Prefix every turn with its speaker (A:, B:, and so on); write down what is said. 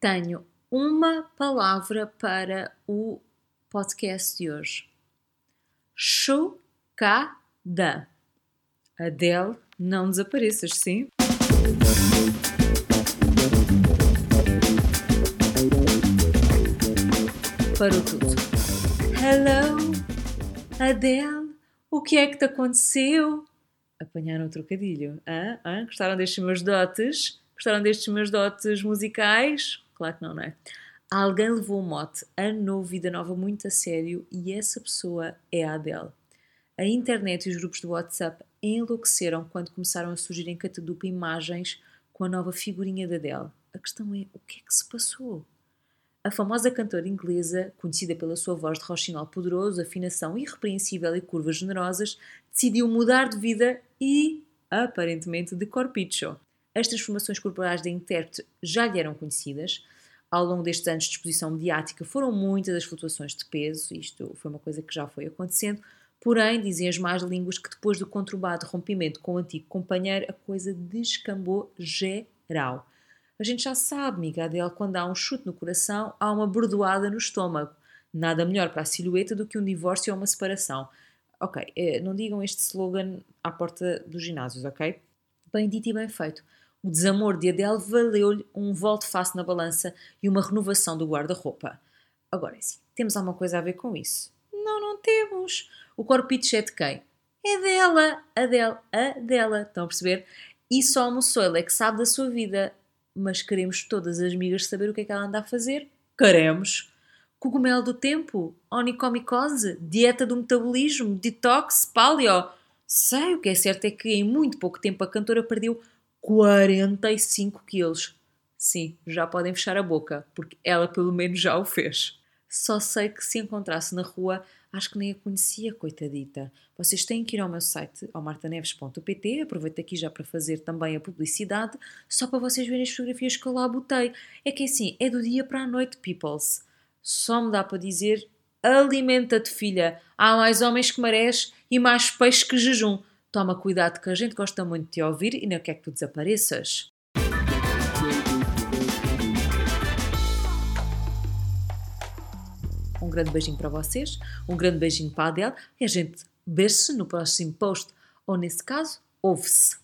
A: tenho uma palavra para o podcast de hoje. Chocada. Adele, não desapareças, sim? Parou tudo. Hello, Adele, o que é que te aconteceu? Apanharam o trocadilho. Hã? Hã? Gostaram destes meus dotes? Gostaram destes meus dotes musicais? Claro que não, não é? Alguém levou o mote a novo Vida Nova muito a sério e essa pessoa é a Adele. A internet e os grupos do WhatsApp enlouqueceram quando começaram a surgir em catadupa imagens com a nova figurinha da Adele. A questão é, o que é que se passou? A famosa cantora inglesa, conhecida pela sua voz de roxinol poderoso, afinação irrepreensível e curvas generosas, decidiu mudar de vida e, aparentemente, de corpicho. As transformações corporais da intérprete já lhe eram conhecidas. Ao longo destes anos de exposição mediática foram muitas as flutuações de peso, isto foi uma coisa que já foi acontecendo, porém, dizem as más línguas que depois do conturbado rompimento com o antigo companheiro, a coisa descambou geral. A gente já sabe, amiga Adele, quando há um chute no coração, há uma bordoada no estômago. Nada melhor para a silhueta do que um divórcio ou uma separação. Ok, eh, não digam este slogan à porta dos ginásios, ok? Bem dito e bem feito. O desamor de Adele valeu-lhe um volte-face na balança e uma renovação do guarda-roupa. Agora, sim, temos alguma coisa a ver com isso? Não, não temos. O corpite é de quem? É dela, a dela, a dela. Estão a perceber? E só almoçou, ele é que sabe da sua vida mas queremos todas as migas saber o que é que ela anda a fazer? Queremos! Cogumelo do tempo? Onicomicose? Dieta do metabolismo? Detox? Paleo? Sei, o que é certo é que em muito pouco tempo a cantora perdeu 45 quilos. Sim, já podem fechar a boca, porque ela pelo menos já o fez. Só sei que se encontrasse na rua acho que nem a conhecia, coitadita. Vocês têm que ir ao meu site, ao martaneves.pt, aproveito aqui já para fazer também a publicidade, só para vocês verem as fotografias que eu lá botei. É que assim, é do dia para a noite, peoples. Só me dá para dizer, alimenta-te, filha. Há mais homens que marés e mais peixes que jejum. Toma cuidado que a gente gosta muito de te ouvir e não quer que tu desapareças. Um grande beijinho para vocês, um grande beijinho para a Adele e a gente vê-se no próximo post, ou nesse caso, ouve-se.